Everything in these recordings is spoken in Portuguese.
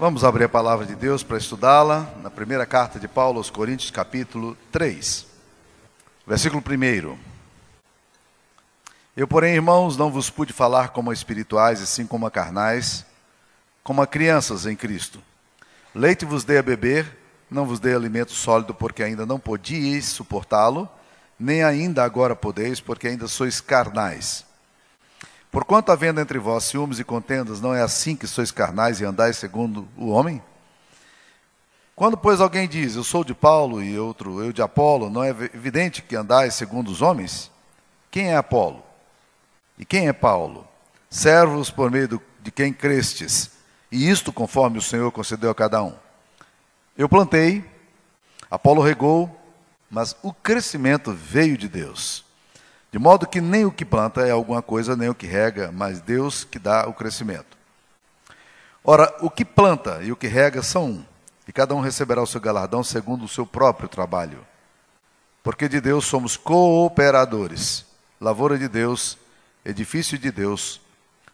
Vamos abrir a palavra de Deus para estudá-la na primeira carta de Paulo aos Coríntios, capítulo 3, versículo 1. Eu, porém, irmãos, não vos pude falar como a espirituais, e sim como a carnais, como a crianças em Cristo. Leite vos dei a beber, não vos dei alimento sólido, porque ainda não podíeis suportá-lo, nem ainda agora podeis, porque ainda sois carnais. Porquanto havendo entre vós ciúmes e contendas, não é assim que sois carnais e andais segundo o homem? Quando, pois, alguém diz, eu sou de Paulo e outro, eu de Apolo, não é evidente que andais segundo os homens? Quem é Apolo? E quem é Paulo? Servos por meio de quem crestes, e isto conforme o Senhor concedeu a cada um. Eu plantei, Apolo regou, mas o crescimento veio de Deus. De modo que nem o que planta é alguma coisa, nem o que rega, mas Deus que dá o crescimento. Ora, o que planta e o que rega são um, e cada um receberá o seu galardão segundo o seu próprio trabalho. Porque de Deus somos cooperadores. Lavoura de Deus, edifício de Deus,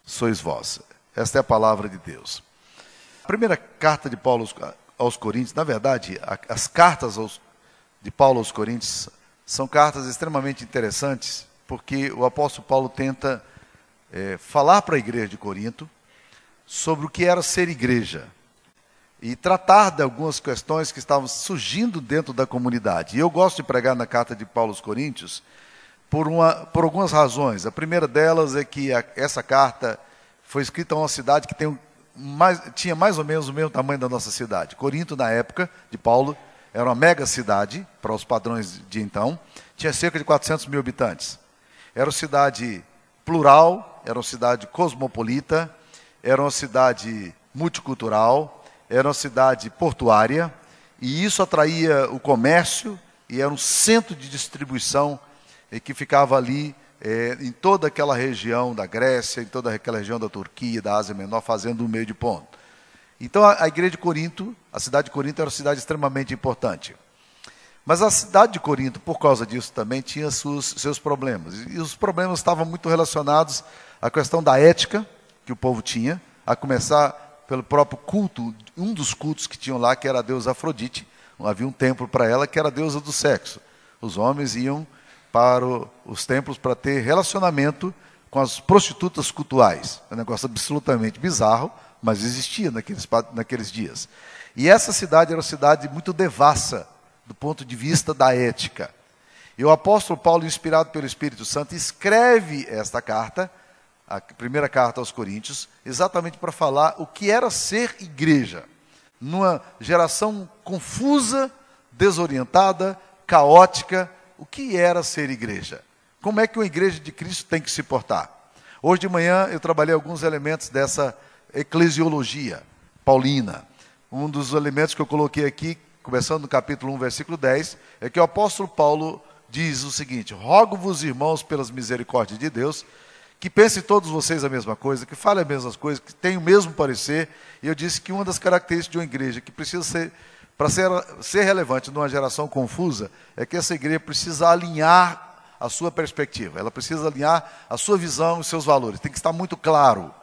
sois vós. Esta é a palavra de Deus. A primeira carta de Paulo aos Coríntios, na verdade, as cartas de Paulo aos Coríntios são cartas extremamente interessantes, porque o apóstolo Paulo tenta é, falar para a igreja de Corinto sobre o que era ser igreja e tratar de algumas questões que estavam surgindo dentro da comunidade. E eu gosto de pregar na carta de Paulo aos Coríntios por, uma, por algumas razões. A primeira delas é que a, essa carta foi escrita a uma cidade que tem mais, tinha mais ou menos o mesmo tamanho da nossa cidade. Corinto, na época de Paulo, era uma mega cidade, para os padrões de então, tinha cerca de 400 mil habitantes. Era uma cidade plural, era uma cidade cosmopolita, era uma cidade multicultural, era uma cidade portuária, e isso atraía o comércio, e era um centro de distribuição que ficava ali é, em toda aquela região da Grécia, em toda aquela região da Turquia, da Ásia Menor, fazendo um meio de ponto. Então a, a igreja de Corinto, a cidade de Corinto era uma cidade extremamente importante. Mas a cidade de Corinto, por causa disso também, tinha seus, seus problemas. E os problemas estavam muito relacionados à questão da ética que o povo tinha, a começar pelo próprio culto, um dos cultos que tinham lá, que era a deusa Afrodite. Havia um templo para ela que era a deusa do sexo. Os homens iam para os templos para ter relacionamento com as prostitutas cultuais. É um negócio absolutamente bizarro, mas existia naqueles, naqueles dias. E essa cidade era uma cidade muito devassa do ponto de vista da ética. E o apóstolo Paulo, inspirado pelo Espírito Santo, escreve esta carta, a primeira carta aos Coríntios, exatamente para falar o que era ser igreja, numa geração confusa, desorientada, caótica, o que era ser igreja? Como é que uma igreja de Cristo tem que se portar? Hoje de manhã eu trabalhei alguns elementos dessa eclesiologia paulina. Um dos elementos que eu coloquei aqui, começando no capítulo 1, versículo 10, é que o apóstolo Paulo diz o seguinte: Rogo-vos, irmãos, pelas misericórdias de Deus, que pensem todos vocês a mesma coisa, que falem as mesmas coisas, que tenham o mesmo parecer. E eu disse que uma das características de uma igreja que precisa ser, para ser, ser relevante numa geração confusa, é que essa igreja precisa alinhar a sua perspectiva, ela precisa alinhar a sua visão e seus valores. Tem que estar muito claro.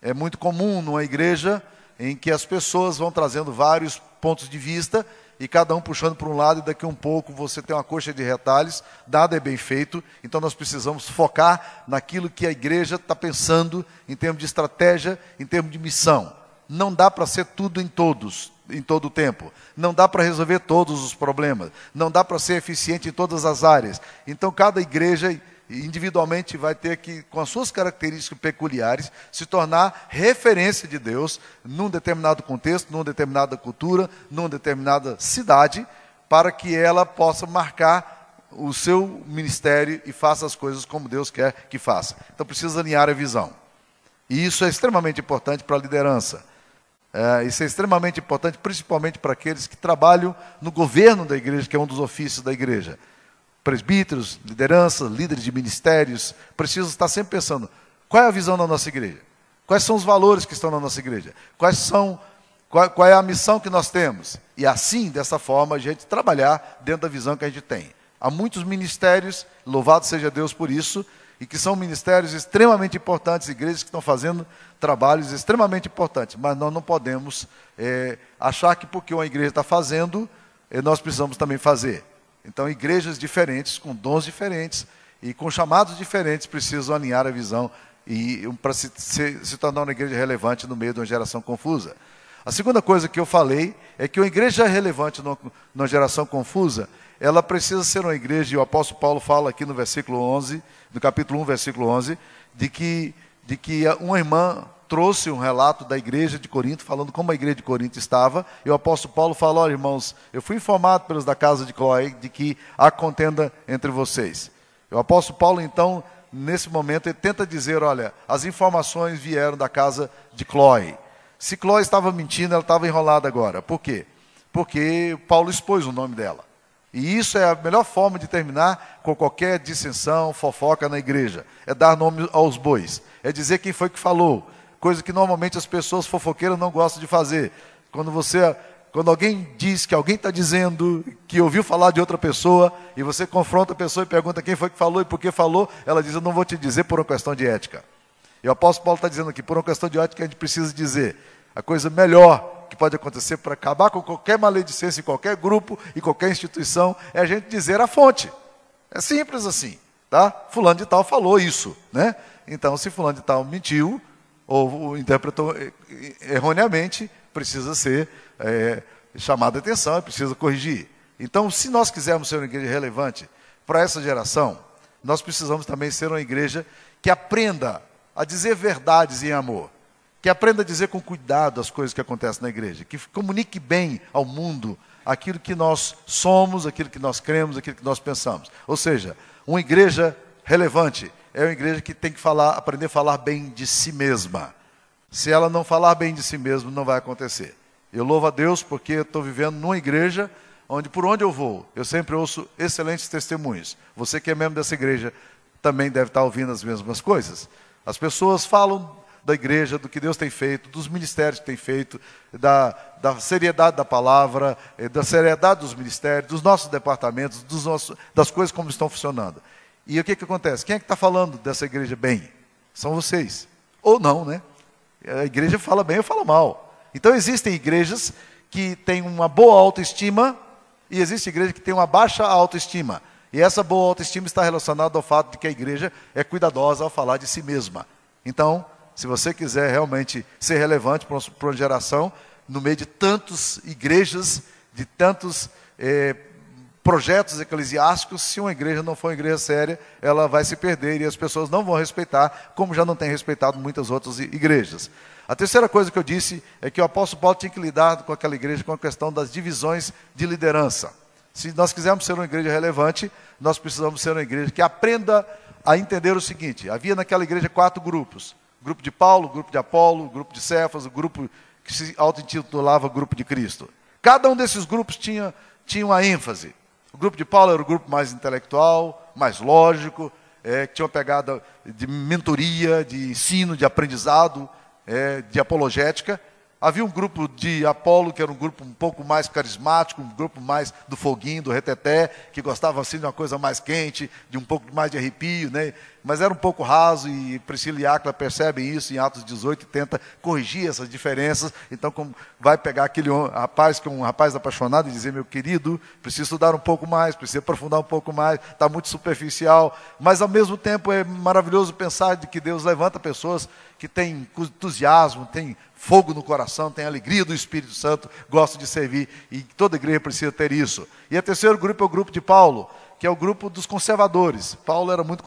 É muito comum numa igreja em que as pessoas vão trazendo vários pontos de vista e cada um puxando para um lado, e daqui a um pouco você tem uma coxa de retalhos, nada é bem feito, então nós precisamos focar naquilo que a igreja está pensando em termos de estratégia, em termos de missão. Não dá para ser tudo em todos, em todo o tempo. Não dá para resolver todos os problemas. Não dá para ser eficiente em todas as áreas. Então cada igreja individualmente vai ter que, com as suas características peculiares, se tornar referência de Deus num determinado contexto, numa determinada cultura, numa determinada cidade, para que ela possa marcar o seu ministério e faça as coisas como Deus quer que faça. Então precisa alinhar a visão. E isso é extremamente importante para a liderança. É, isso é extremamente importante, principalmente para aqueles que trabalham no governo da igreja, que é um dos ofícios da igreja presbíteros, lideranças, líderes de ministérios, precisam estar sempre pensando: qual é a visão da nossa igreja? Quais são os valores que estão na nossa igreja? Quais são, qual, qual é a missão que nós temos? E assim, dessa forma, a gente trabalhar dentro da visão que a gente tem. Há muitos ministérios, louvado seja Deus por isso, e que são ministérios extremamente importantes, igrejas que estão fazendo trabalhos extremamente importantes, mas nós não podemos é, achar que porque uma igreja está fazendo, é, nós precisamos também fazer. Então, igrejas diferentes, com dons diferentes e com chamados diferentes, precisam alinhar a visão e para se, se, se tornar uma igreja relevante no meio de uma geração confusa. A segunda coisa que eu falei é que uma igreja relevante numa geração confusa, ela precisa ser uma igreja, e o apóstolo Paulo fala aqui no versículo 11, no capítulo 1, versículo 11, de que, de que uma irmã trouxe um relato da igreja de Corinto, falando como a igreja de Corinto estava, e o apóstolo Paulo falou, olha irmãos, eu fui informado pelos da casa de Cloé de que há contenda entre vocês. O apóstolo Paulo, então, nesse momento, ele tenta dizer, olha, as informações vieram da casa de Cloé. Se Cloé estava mentindo, ela estava enrolada agora. Por quê? Porque Paulo expôs o nome dela. E isso é a melhor forma de terminar com qualquer dissensão, fofoca na igreja. É dar nome aos bois. É dizer quem foi que falou. Coisa que normalmente as pessoas fofoqueiras não gostam de fazer. Quando você, quando alguém diz que alguém está dizendo que ouviu falar de outra pessoa, e você confronta a pessoa e pergunta quem foi que falou e por que falou, ela diz, eu não vou te dizer por uma questão de ética. E o apóstolo Paulo está dizendo aqui, por uma questão de ética, a gente precisa dizer. A coisa melhor que pode acontecer para acabar com qualquer maledicência em qualquer grupo e qualquer instituição é a gente dizer a fonte. É simples assim, tá? Fulano de tal falou isso, né? Então, se fulano de tal mentiu ou interpretou erroneamente, precisa ser é, chamado a atenção, precisa corrigir. Então, se nós quisermos ser uma igreja relevante para essa geração, nós precisamos também ser uma igreja que aprenda a dizer verdades em amor que aprenda a dizer com cuidado as coisas que acontecem na igreja, que comunique bem ao mundo aquilo que nós somos, aquilo que nós cremos, aquilo que nós pensamos. Ou seja, uma igreja relevante é uma igreja que tem que falar, aprender a falar bem de si mesma. Se ela não falar bem de si mesma, não vai acontecer. Eu louvo a Deus porque estou vivendo numa igreja onde, por onde eu vou, eu sempre ouço excelentes testemunhos. Você que é membro dessa igreja também deve estar ouvindo as mesmas coisas. As pessoas falam da igreja, do que Deus tem feito, dos ministérios que tem feito, da, da seriedade da palavra, eh, da seriedade dos ministérios, dos nossos departamentos, dos nossos, das coisas como estão funcionando. E o que, que acontece? Quem é que está falando dessa igreja bem? São vocês. Ou não, né? A igreja fala bem ou fala mal. Então existem igrejas que têm uma boa autoestima e existe igreja que tem uma baixa autoestima. E essa boa autoestima está relacionada ao fato de que a igreja é cuidadosa ao falar de si mesma. Então, se você quiser realmente ser relevante para uma geração, no meio de tantas igrejas, de tantos eh, projetos eclesiásticos, se uma igreja não for uma igreja séria, ela vai se perder e as pessoas não vão respeitar, como já não tem respeitado muitas outras igrejas. A terceira coisa que eu disse é que o apóstolo Paulo tinha que lidar com aquela igreja com a questão das divisões de liderança. Se nós quisermos ser uma igreja relevante, nós precisamos ser uma igreja que aprenda a entender o seguinte: havia naquela igreja quatro grupos grupo de Paulo, grupo de Apolo, grupo de Cefas, o grupo que se auto-intitulava Grupo de Cristo. Cada um desses grupos tinha, tinha uma ênfase. O grupo de Paulo era o grupo mais intelectual, mais lógico, é, que tinha uma pegada de mentoria, de ensino, de aprendizado, é, de apologética. Havia um grupo de Apolo, que era um grupo um pouco mais carismático, um grupo mais do foguinho, do reteté, que gostava assim de uma coisa mais quente, de um pouco mais de arrepio, né? mas era um pouco raso e Priscila e Áquila percebem isso em Atos 18 e tenta corrigir essas diferenças. Então, como vai pegar aquele rapaz que é um rapaz apaixonado e dizer, meu querido, preciso estudar um pouco mais, preciso aprofundar um pouco mais, está muito superficial. Mas ao mesmo tempo é maravilhoso pensar de que Deus levanta pessoas que têm entusiasmo, têm fogo no coração, têm alegria do Espírito Santo, gostam de servir e toda igreja precisa ter isso. E o terceiro grupo é o grupo de Paulo que é o grupo dos conservadores. Paulo era muito,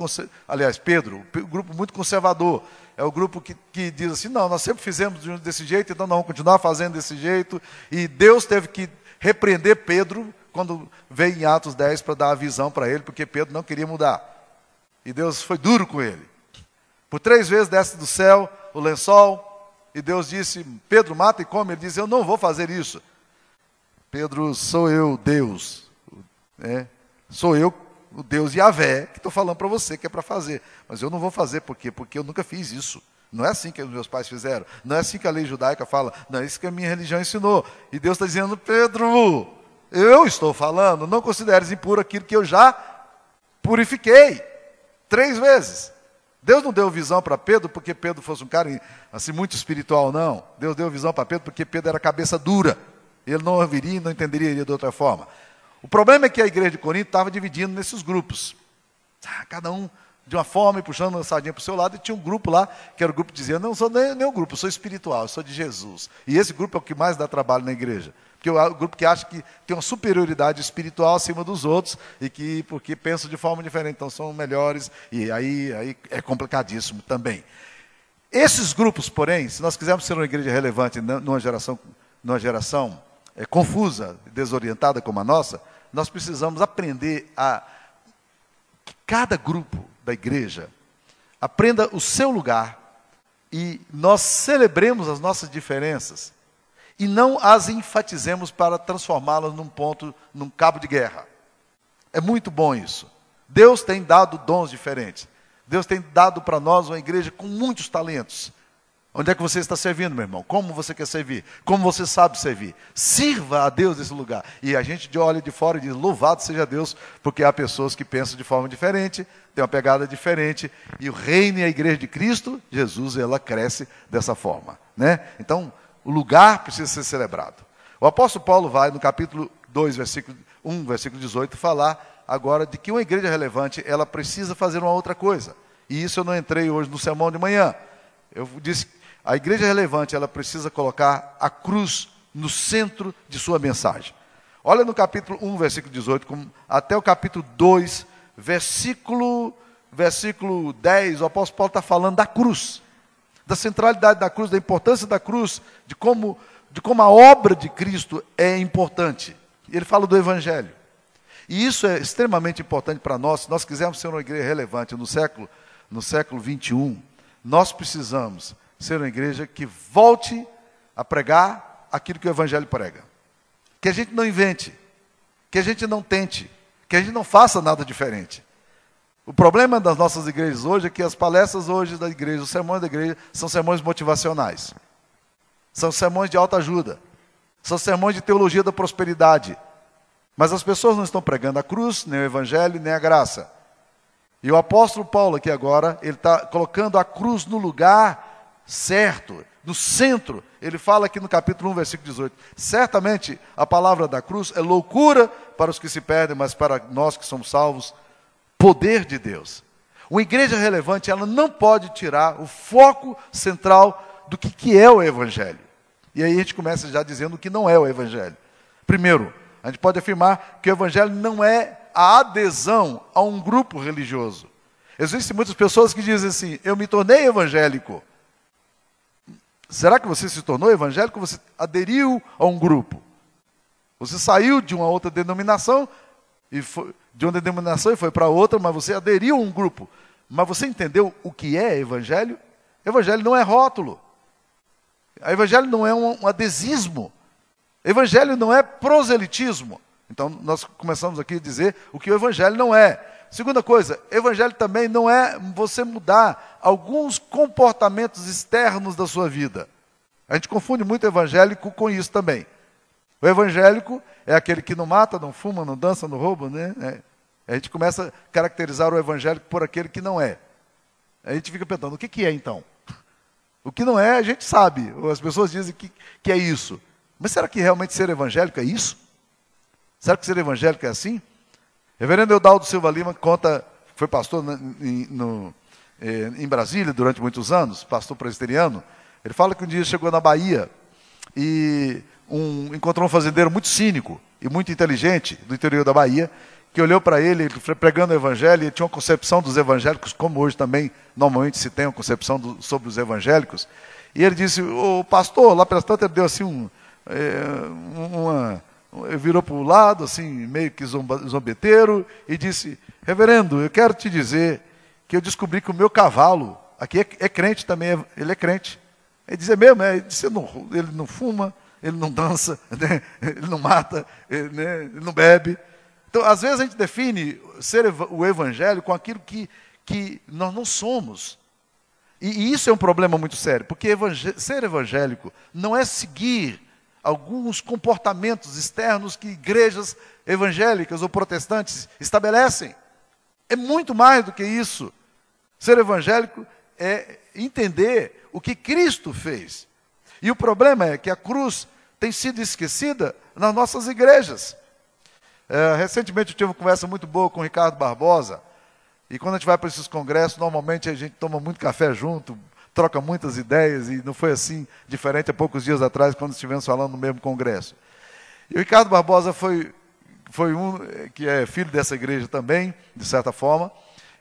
aliás, Pedro, um grupo muito conservador. É o grupo que, que diz assim: não, nós sempre fizemos desse jeito, então nós vamos continuar fazendo desse jeito. E Deus teve que repreender Pedro quando veio em Atos 10 para dar a visão para ele, porque Pedro não queria mudar. E Deus foi duro com ele. Por três vezes desce do céu o lençol, e Deus disse: Pedro, mata e come. Ele diz: Eu não vou fazer isso. Pedro, sou eu, Deus. É, Sou eu, o Deus Yahvé, que estou falando para você que é para fazer. Mas eu não vou fazer, por quê? Porque eu nunca fiz isso. Não é assim que os meus pais fizeram. Não é assim que a lei judaica fala. Não é isso que a minha religião ensinou. E Deus está dizendo, Pedro, eu estou falando, não consideres impuro aquilo que eu já purifiquei. Três vezes. Deus não deu visão para Pedro porque Pedro fosse um cara assim muito espiritual, não. Deus deu visão para Pedro porque Pedro era cabeça dura. Ele não ouviria e não entenderia de outra forma. O problema é que a igreja de Corinto estava dividindo nesses grupos. Ah, cada um de uma forma e puxando a sardinha para o seu lado, e tinha um grupo lá, que era o grupo dizia, não sou nem, nem um grupo, sou espiritual, sou de Jesus. E esse grupo é o que mais dá trabalho na igreja. Porque o grupo que acha que tem uma superioridade espiritual acima dos outros e que porque pensam de forma diferente, então são melhores, e aí, aí é complicadíssimo também. Esses grupos, porém, se nós quisermos ser uma igreja relevante numa geração, numa geração é, confusa, desorientada como a nossa, nós precisamos aprender a que cada grupo da igreja aprenda o seu lugar e nós celebremos as nossas diferenças e não as enfatizemos para transformá-las num ponto, num cabo de guerra. É muito bom isso. Deus tem dado dons diferentes. Deus tem dado para nós uma igreja com muitos talentos. Onde é que você está servindo, meu irmão? Como você quer servir? Como você sabe servir? Sirva a Deus nesse lugar. E a gente olha de fora e diz: Louvado seja Deus, porque há pessoas que pensam de forma diferente, têm uma pegada diferente, e o reino e a igreja de Cristo, Jesus, ela cresce dessa forma. Né? Então, o lugar precisa ser celebrado. O apóstolo Paulo vai, no capítulo 2, versículo 1, versículo 18, falar agora de que uma igreja relevante, ela precisa fazer uma outra coisa. E isso eu não entrei hoje no sermão de manhã. Eu disse, a igreja relevante, ela precisa colocar a cruz no centro de sua mensagem. Olha no capítulo 1, versículo 18, até o capítulo 2, versículo, versículo 10, o apóstolo Paulo está falando da cruz da centralidade da cruz, da importância da cruz, de como, de como a obra de Cristo é importante. Ele fala do Evangelho. E isso é extremamente importante para nós, se nós quisermos ser uma igreja relevante no século, no século 21, nós precisamos ser uma igreja que volte a pregar aquilo que o Evangelho prega. Que a gente não invente, que a gente não tente, que a gente não faça nada diferente. O problema das nossas igrejas hoje é que as palestras hoje da igreja, os sermões da igreja, são sermões motivacionais. São sermões de alta ajuda. São sermões de teologia da prosperidade. Mas as pessoas não estão pregando a cruz, nem o evangelho, nem a graça. E o apóstolo Paulo aqui agora, ele está colocando a cruz no lugar certo, no centro. Ele fala aqui no capítulo 1, versículo 18. Certamente a palavra da cruz é loucura para os que se perdem, mas para nós que somos salvos, poder de Deus. Uma igreja relevante, ela não pode tirar o foco central do que, que é o Evangelho. E aí a gente começa já dizendo o que não é o Evangelho. Primeiro, a gente pode afirmar que o Evangelho não é a adesão a um grupo religioso. Existem muitas pessoas que dizem assim: eu me tornei evangélico. Será que você se tornou evangélico? Você aderiu a um grupo. Você saiu de uma outra denominação e foi, de uma denominação e foi para outra, mas você aderiu a um grupo. Mas você entendeu o que é evangelho? Evangelho não é rótulo. Evangelho não é um, um adesismo. Evangelho não é proselitismo. Então nós começamos aqui a dizer o que o evangelho não é. Segunda coisa, evangelho também não é você mudar alguns comportamentos externos da sua vida. A gente confunde muito evangélico com isso também. O evangélico é aquele que não mata, não fuma, não dança, não rouba, né? É. A gente começa a caracterizar o evangélico por aquele que não é. A gente fica perguntando, o que, que é então? O que não é, a gente sabe. As pessoas dizem que, que é isso. Mas será que realmente ser evangélico é isso? Será que ser evangélico é assim? Reverendo Eudaldo Silva Lima conta, foi pastor em, no, eh, em Brasília durante muitos anos, pastor presbiteriano. Ele fala que um dia chegou na Bahia e um, encontrou um fazendeiro muito cínico e muito inteligente do interior da Bahia, que olhou para ele, pregando o evangelho, e tinha uma concepção dos evangélicos, como hoje também normalmente se tem uma concepção do, sobre os evangélicos. E ele disse, o pastor, lá pelas tantas, ele deu assim um, é, uma, virou para o lado, assim, meio que zomba, zombeteiro, e disse, reverendo, eu quero te dizer que eu descobri que o meu cavalo, aqui é, é crente também, ele é crente. Ele dizia mesmo, é, ele, disse, não, ele não fuma, ele não dança, né? ele não mata, ele, né? ele, não bebe. Então, às vezes a gente define ser o evangelho com aquilo que, que nós não somos. E, e isso é um problema muito sério, porque evangé ser evangélico não é seguir alguns comportamentos externos que igrejas evangélicas ou protestantes estabelecem. É muito mais do que isso. Ser evangélico é entender o que Cristo fez. E o problema é que a cruz tem sido esquecida nas nossas igrejas. É, recentemente eu tive uma conversa muito boa com o Ricardo Barbosa, e quando a gente vai para esses congressos, normalmente a gente toma muito café junto, troca muitas ideias, e não foi assim diferente há poucos dias atrás, quando estivemos falando no mesmo congresso. E o Ricardo Barbosa foi, foi um que é filho dessa igreja também, de certa forma.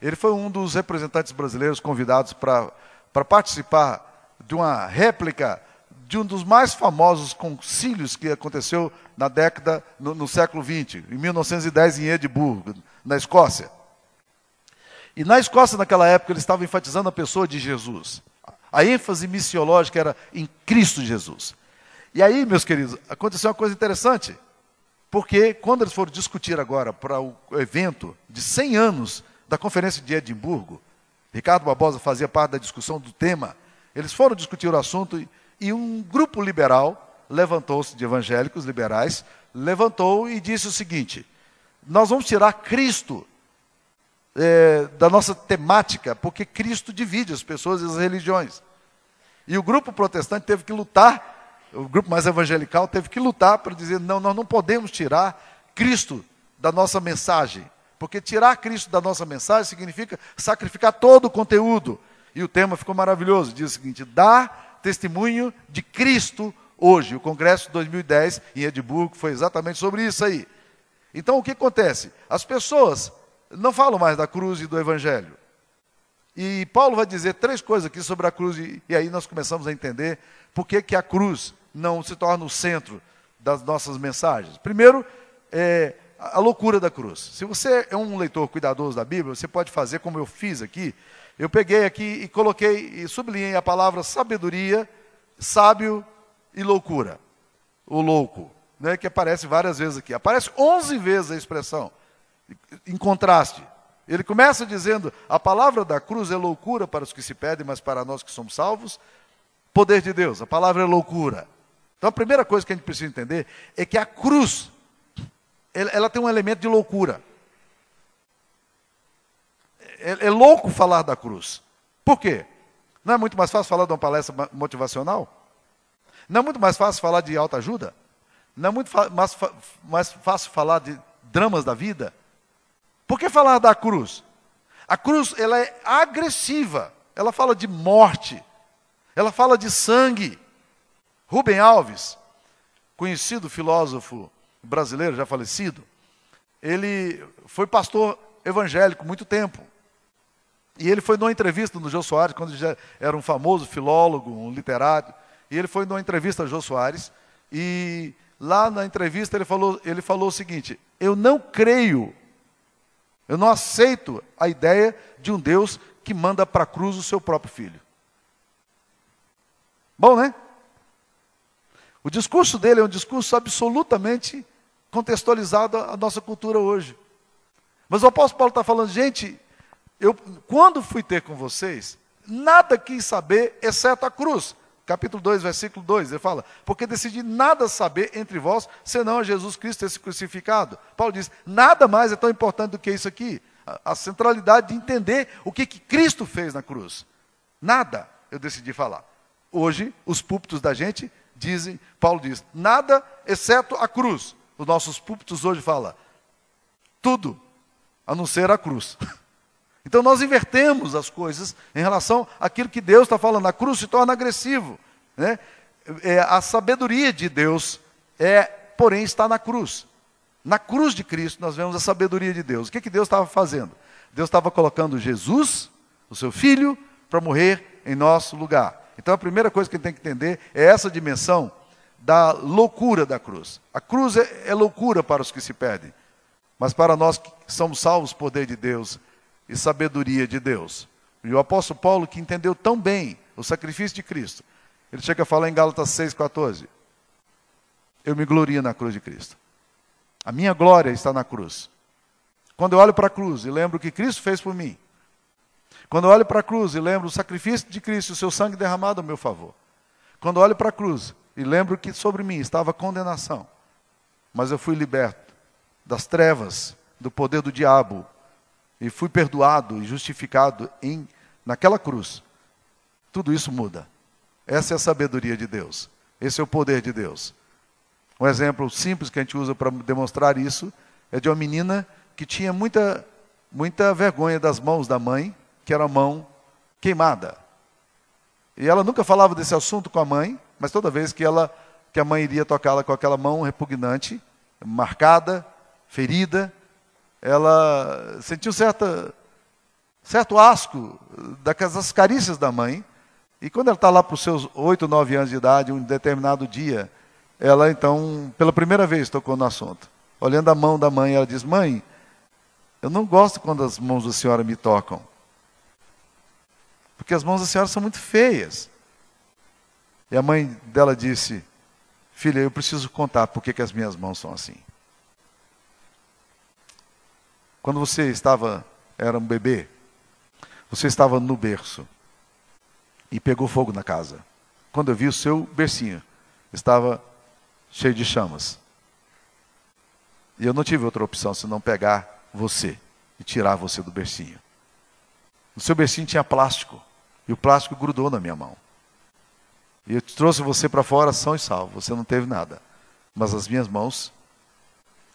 Ele foi um dos representantes brasileiros convidados para participar de uma réplica de um dos mais famosos concílios que aconteceu na década, no, no século XX, em 1910, em Edimburgo, na Escócia. E na Escócia, naquela época, eles estavam enfatizando a pessoa de Jesus. A ênfase missiológica era em Cristo Jesus. E aí, meus queridos, aconteceu uma coisa interessante. Porque quando eles foram discutir agora para o evento de 100 anos da Conferência de Edimburgo, Ricardo Barbosa fazia parte da discussão do tema, eles foram discutir o assunto e um grupo liberal levantou-se, de evangélicos liberais, levantou e disse o seguinte: nós vamos tirar Cristo é, da nossa temática, porque Cristo divide as pessoas e as religiões. E o grupo protestante teve que lutar, o grupo mais evangelical teve que lutar para dizer: não, nós não podemos tirar Cristo da nossa mensagem. Porque tirar Cristo da nossa mensagem significa sacrificar todo o conteúdo. E o tema ficou maravilhoso: diz o seguinte: dá testemunho de Cristo hoje. O Congresso de 2010 em Edimburgo foi exatamente sobre isso aí. Então o que acontece? As pessoas não falam mais da cruz e do Evangelho. E Paulo vai dizer três coisas aqui sobre a cruz, e, aí nós começamos a entender por que, que a cruz não se torna o centro das nossas mensagens. Primeiro, é a loucura da cruz. Se você é um leitor cuidadoso da Bíblia, você pode fazer como eu fiz aqui, eu peguei aqui e coloquei e sublinhei a palavra sabedoria, sábio e loucura. O louco, né, que aparece várias vezes aqui. Aparece 11 vezes a expressão, em contraste. Ele começa dizendo: a palavra da cruz é loucura para os que se pedem, mas para nós que somos salvos, poder de Deus. A palavra é loucura. Então a primeira coisa que a gente precisa entender é que a cruz, ela tem um elemento de loucura é, é louco falar da cruz. Por quê? Não é muito mais fácil falar de uma palestra motivacional? Não é muito mais fácil falar de alta ajuda? Não é muito mais, mais fácil falar de dramas da vida? Por que falar da cruz? A cruz ela é agressiva. Ela fala de morte. Ela fala de sangue. Rubem Alves, conhecido filósofo brasileiro já falecido, ele foi pastor evangélico muito tempo. E ele foi numa entrevista no Jô Soares, quando já era um famoso filólogo, um literato, e ele foi numa entrevista ao Jô Soares, e lá na entrevista ele falou, ele falou o seguinte: Eu não creio, eu não aceito a ideia de um Deus que manda para a cruz o seu próprio filho. Bom, né? O discurso dele é um discurso absolutamente contextualizado à nossa cultura hoje. Mas o apóstolo Paulo está falando, gente, eu, quando fui ter com vocês, nada quis saber, exceto a cruz. Capítulo 2, versículo 2, ele fala, porque decidi nada saber entre vós, senão a Jesus Cristo esse crucificado. Paulo diz, nada mais é tão importante do que isso aqui. A, a centralidade de entender o que, que Cristo fez na cruz. Nada eu decidi falar. Hoje, os púlpitos da gente dizem, Paulo diz, nada exceto a cruz. Os nossos púlpitos hoje falam, tudo, a não ser a cruz. Então nós invertemos as coisas em relação àquilo que Deus está falando. A cruz se torna agressivo. Né? É, a sabedoria de Deus é, porém, está na cruz. Na cruz de Cristo nós vemos a sabedoria de Deus. O que, que Deus estava fazendo? Deus estava colocando Jesus, o seu filho, para morrer em nosso lugar. Então a primeira coisa que tem que entender é essa dimensão da loucura da cruz. A cruz é, é loucura para os que se perdem, mas para nós que somos salvos, poder de Deus e sabedoria de Deus. E o apóstolo Paulo, que entendeu tão bem o sacrifício de Cristo, ele chega a falar em Gálatas 6,14: Eu me glorio na cruz de Cristo. A minha glória está na cruz. Quando eu olho para a cruz e lembro o que Cristo fez por mim, quando eu olho para a cruz e lembro o sacrifício de Cristo, o seu sangue derramado a meu favor, quando eu olho para a cruz e lembro que sobre mim estava condenação, mas eu fui liberto das trevas, do poder do diabo, e fui perdoado e justificado em naquela cruz, tudo isso muda. Essa é a sabedoria de Deus. Esse é o poder de Deus. Um exemplo simples que a gente usa para demonstrar isso é de uma menina que tinha muita, muita vergonha das mãos da mãe, que era a mão queimada. E ela nunca falava desse assunto com a mãe, mas toda vez que ela que a mãe iria tocá-la com aquela mão repugnante, marcada, ferida, ela sentiu certa, certo asco daquelas carícias da mãe. E quando ela está lá para os seus oito, nove anos de idade, um determinado dia, ela então, pela primeira vez, tocou no assunto. Olhando a mão da mãe, ela diz: Mãe, eu não gosto quando as mãos da senhora me tocam. Porque as mãos da senhora são muito feias. E a mãe dela disse: Filha, eu preciso contar por que as minhas mãos são assim. Quando você estava, era um bebê, você estava no berço e pegou fogo na casa. Quando eu vi o seu bercinho, estava cheio de chamas. E eu não tive outra opção senão pegar você e tirar você do bercinho. O seu bercinho tinha plástico e o plástico grudou na minha mão. E eu trouxe você para fora são e salvo, você não teve nada. Mas as minhas mãos,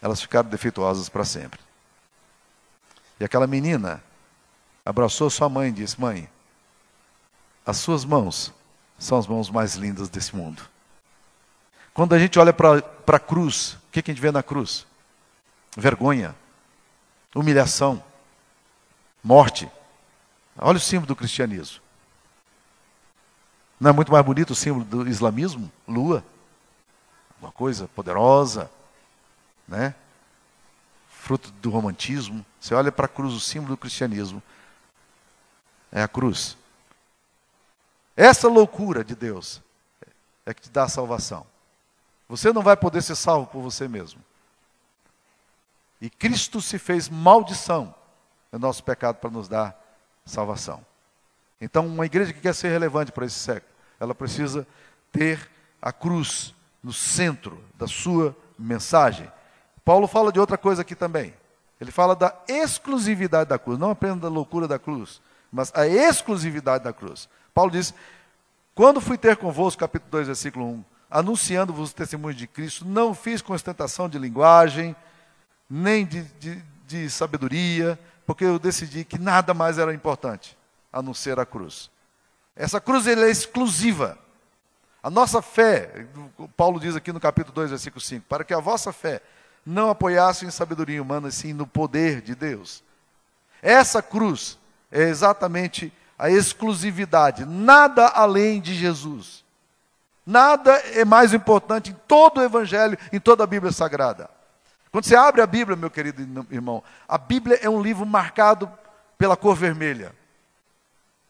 elas ficaram defeituosas para sempre. E aquela menina abraçou sua mãe e disse: Mãe, as suas mãos são as mãos mais lindas desse mundo. Quando a gente olha para a cruz, o que, que a gente vê na cruz? Vergonha, humilhação, morte. Olha o símbolo do cristianismo. Não é muito mais bonito o símbolo do islamismo? Lua. Uma coisa poderosa, né? Fruto do romantismo. Você olha para a cruz, o símbolo do cristianismo. É a cruz. Essa loucura de Deus é que te dá a salvação. Você não vai poder ser salvo por você mesmo. E Cristo se fez maldição no nosso pecado para nos dar salvação. Então, uma igreja que quer ser relevante para esse século, ela precisa ter a cruz no centro da sua mensagem. Paulo fala de outra coisa aqui também. Ele fala da exclusividade da cruz, não apenas da loucura da cruz, mas a exclusividade da cruz. Paulo diz: Quando fui ter convosco, capítulo 2, versículo 1, anunciando-vos o testemunho de Cristo, não fiz com ostentação de linguagem, nem de, de, de sabedoria, porque eu decidi que nada mais era importante a não ser a cruz. Essa cruz é exclusiva. A nossa fé, Paulo diz aqui no capítulo 2, versículo 5, para que a vossa fé não apoiasse em sabedoria humana, sim no poder de Deus. Essa cruz é exatamente a exclusividade, nada além de Jesus. Nada é mais importante em todo o Evangelho, em toda a Bíblia Sagrada. Quando você abre a Bíblia, meu querido irmão, a Bíblia é um livro marcado pela cor vermelha.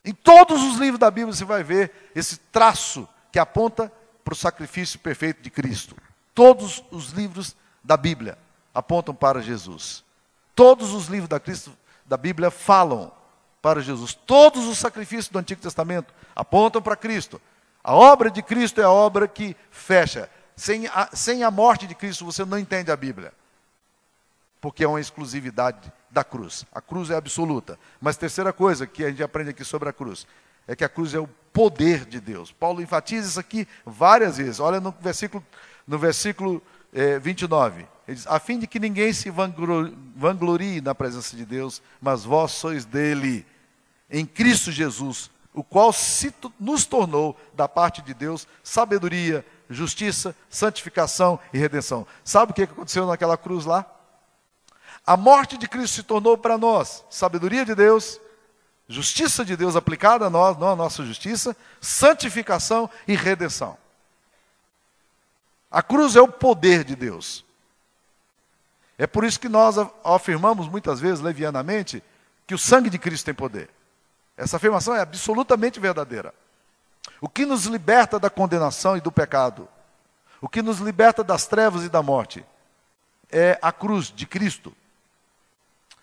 Em todos os livros da Bíblia você vai ver esse traço que aponta para o sacrifício perfeito de Cristo. Todos os livros da Bíblia apontam para Jesus. Todos os livros da, Cristo, da Bíblia falam para Jesus. Todos os sacrifícios do Antigo Testamento apontam para Cristo. A obra de Cristo é a obra que fecha. Sem a, sem a morte de Cristo você não entende a Bíblia. Porque é uma exclusividade da cruz. A cruz é absoluta. Mas terceira coisa que a gente aprende aqui sobre a cruz é que a cruz é o poder de Deus. Paulo enfatiza isso aqui várias vezes. Olha no versículo, no versículo eh, 29. Ele diz: A fim de que ninguém se vanglorie na presença de Deus, mas vós sois dele, em Cristo Jesus, o qual se, nos tornou, da parte de Deus, sabedoria, justiça, santificação e redenção. Sabe o que aconteceu naquela cruz lá? A morte de Cristo se tornou para nós sabedoria de Deus, justiça de Deus aplicada a nós, não a nossa justiça, santificação e redenção. A cruz é o poder de Deus. É por isso que nós afirmamos muitas vezes, levianamente, que o sangue de Cristo tem poder. Essa afirmação é absolutamente verdadeira. O que nos liberta da condenação e do pecado, o que nos liberta das trevas e da morte, é a cruz de Cristo.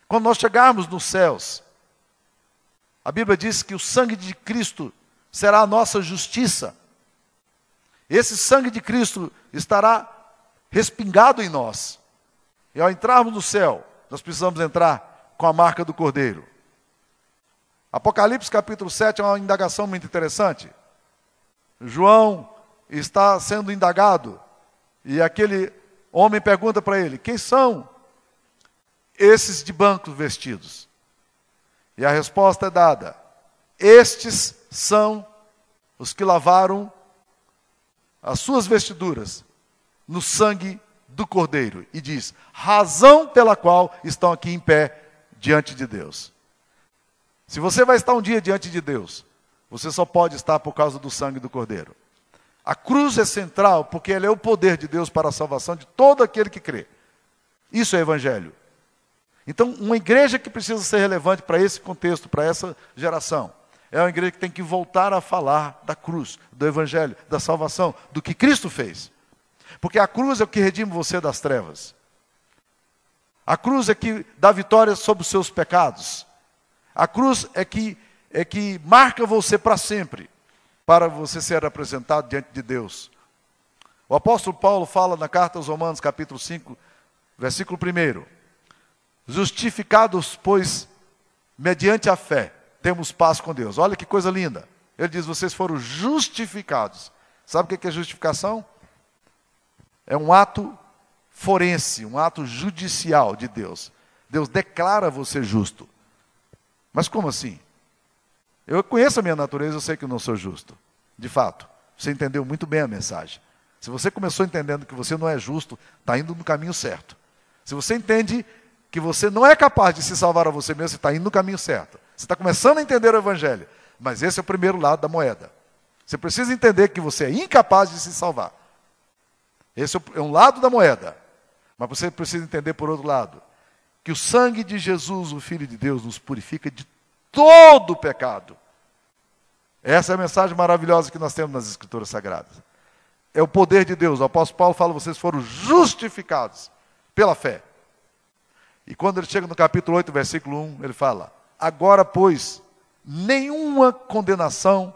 Quando nós chegarmos nos céus, a Bíblia diz que o sangue de Cristo será a nossa justiça. Esse sangue de Cristo estará respingado em nós. E ao entrarmos no céu, nós precisamos entrar com a marca do Cordeiro. Apocalipse capítulo 7 é uma indagação muito interessante. João está sendo indagado e aquele homem pergunta para ele: Quem são esses de bancos vestidos? E a resposta é dada: Estes são os que lavaram as suas vestiduras no sangue do Cordeiro. E diz: razão pela qual estão aqui em pé diante de Deus. Se você vai estar um dia diante de Deus, você só pode estar por causa do sangue do Cordeiro. A cruz é central porque ela é o poder de Deus para a salvação de todo aquele que crê. Isso é evangelho. Então, uma igreja que precisa ser relevante para esse contexto, para essa geração, é uma igreja que tem que voltar a falar da cruz, do evangelho, da salvação, do que Cristo fez. Porque a cruz é o que redime você das trevas. A cruz é que dá vitória sobre os seus pecados. A cruz é que, é que marca você para sempre, para você ser apresentado diante de Deus. O apóstolo Paulo fala na carta aos Romanos, capítulo 5, versículo 1. Justificados, pois, mediante a fé, temos paz com Deus. Olha que coisa linda. Ele diz: vocês foram justificados. Sabe o que é justificação? É um ato forense, um ato judicial de Deus. Deus declara você justo. Mas como assim? Eu conheço a minha natureza, eu sei que eu não sou justo. De fato, você entendeu muito bem a mensagem. Se você começou entendendo que você não é justo, está indo no caminho certo. Se você entende que você não é capaz de se salvar a você mesmo, você está indo no caminho certo. Você está começando a entender o Evangelho. Mas esse é o primeiro lado da moeda. Você precisa entender que você é incapaz de se salvar. Esse é um lado da moeda. Mas você precisa entender por outro lado que o sangue de Jesus, o Filho de Deus, nos purifica de todo o pecado. Essa é a mensagem maravilhosa que nós temos nas Escrituras Sagradas. É o poder de Deus. O apóstolo Paulo fala: vocês foram justificados pela fé. E quando ele chega no capítulo 8, versículo 1, ele fala: Agora, pois, nenhuma condenação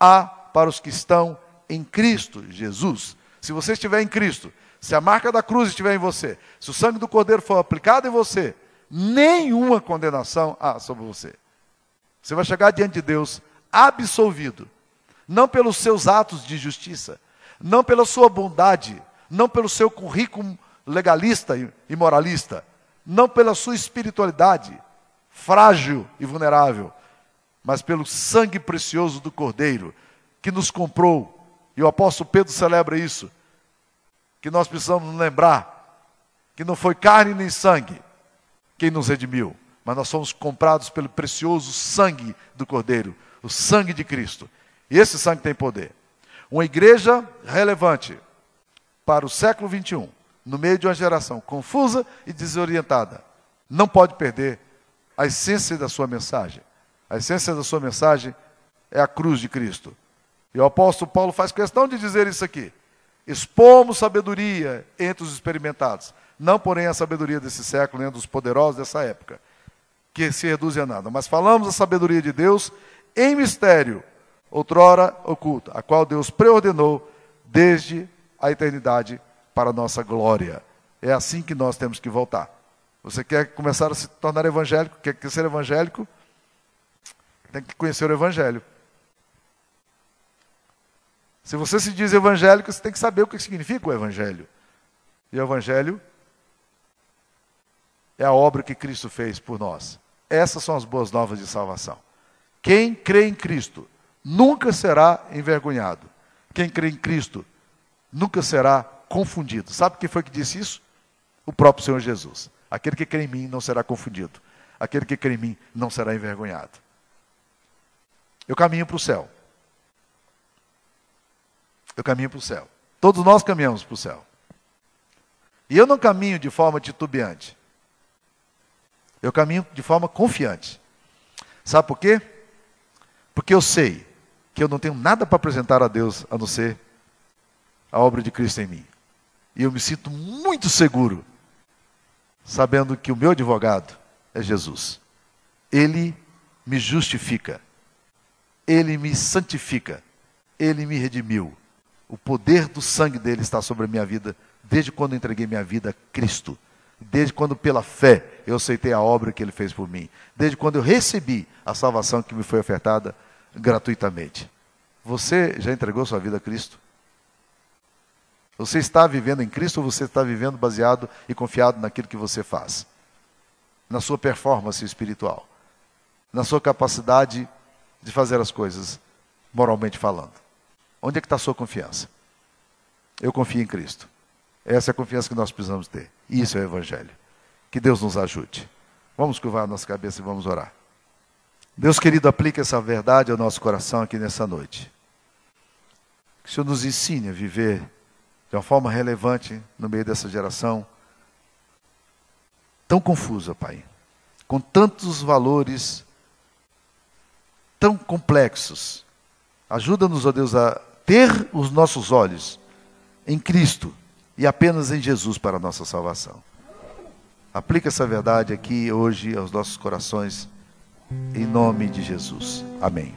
há para os que estão em Cristo Jesus. Se você estiver em Cristo, se a marca da cruz estiver em você, se o sangue do Cordeiro for aplicado em você, nenhuma condenação há sobre você. Você vai chegar diante de Deus absolvido, não pelos seus atos de justiça, não pela sua bondade, não pelo seu currículo legalista e moralista, não pela sua espiritualidade frágil e vulnerável, mas pelo sangue precioso do Cordeiro que nos comprou. E o apóstolo Pedro celebra isso que nós precisamos lembrar que não foi carne nem sangue quem nos redimiu, mas nós somos comprados pelo precioso sangue do Cordeiro, o sangue de Cristo. E esse sangue tem poder. Uma igreja relevante para o século 21, no meio de uma geração confusa e desorientada, não pode perder a essência da sua mensagem. A essência da sua mensagem é a cruz de Cristo. E o apóstolo Paulo faz questão de dizer isso aqui. Expomos sabedoria entre os experimentados, não porém a sabedoria desse século, nem dos poderosos dessa época, que se reduz a nada, mas falamos a sabedoria de Deus em mistério, outrora oculta, a qual Deus preordenou desde a eternidade para a nossa glória. É assim que nós temos que voltar. Você quer começar a se tornar evangélico, quer ser evangélico? Tem que conhecer o evangelho. Se você se diz evangélico, você tem que saber o que significa o evangelho. E o evangelho é a obra que Cristo fez por nós. Essas são as boas novas de salvação. Quem crê em Cristo nunca será envergonhado. Quem crê em Cristo nunca será confundido. Sabe quem foi que disse isso? O próprio Senhor Jesus. Aquele que crê em mim não será confundido. Aquele que crê em mim não será envergonhado. Eu caminho para o céu. Eu caminho para o céu. Todos nós caminhamos para o céu. E eu não caminho de forma titubeante. Eu caminho de forma confiante. Sabe por quê? Porque eu sei que eu não tenho nada para apresentar a Deus a não ser a obra de Cristo em mim. E eu me sinto muito seguro, sabendo que o meu advogado é Jesus. Ele me justifica, ele me santifica, ele me redimiu, o poder do sangue dele está sobre a minha vida desde quando entreguei minha vida a Cristo. Desde quando, pela fé, eu aceitei a obra que ele fez por mim. Desde quando eu recebi a salvação que me foi ofertada gratuitamente. Você já entregou sua vida a Cristo? Você está vivendo em Cristo ou você está vivendo baseado e confiado naquilo que você faz? Na sua performance espiritual? Na sua capacidade de fazer as coisas, moralmente falando? Onde é que está a sua confiança? Eu confio em Cristo. Essa é a confiança que nós precisamos ter. Isso é o Evangelho. Que Deus nos ajude. Vamos curvar a nossa cabeça e vamos orar. Deus querido, aplique essa verdade ao nosso coração aqui nessa noite. Que o Senhor nos ensine a viver de uma forma relevante no meio dessa geração tão confusa, Pai, com tantos valores tão complexos. Ajuda-nos, ó Deus, a ter os nossos olhos em Cristo e apenas em Jesus para a nossa salvação. Aplica essa verdade aqui hoje aos nossos corações, em nome de Jesus. Amém.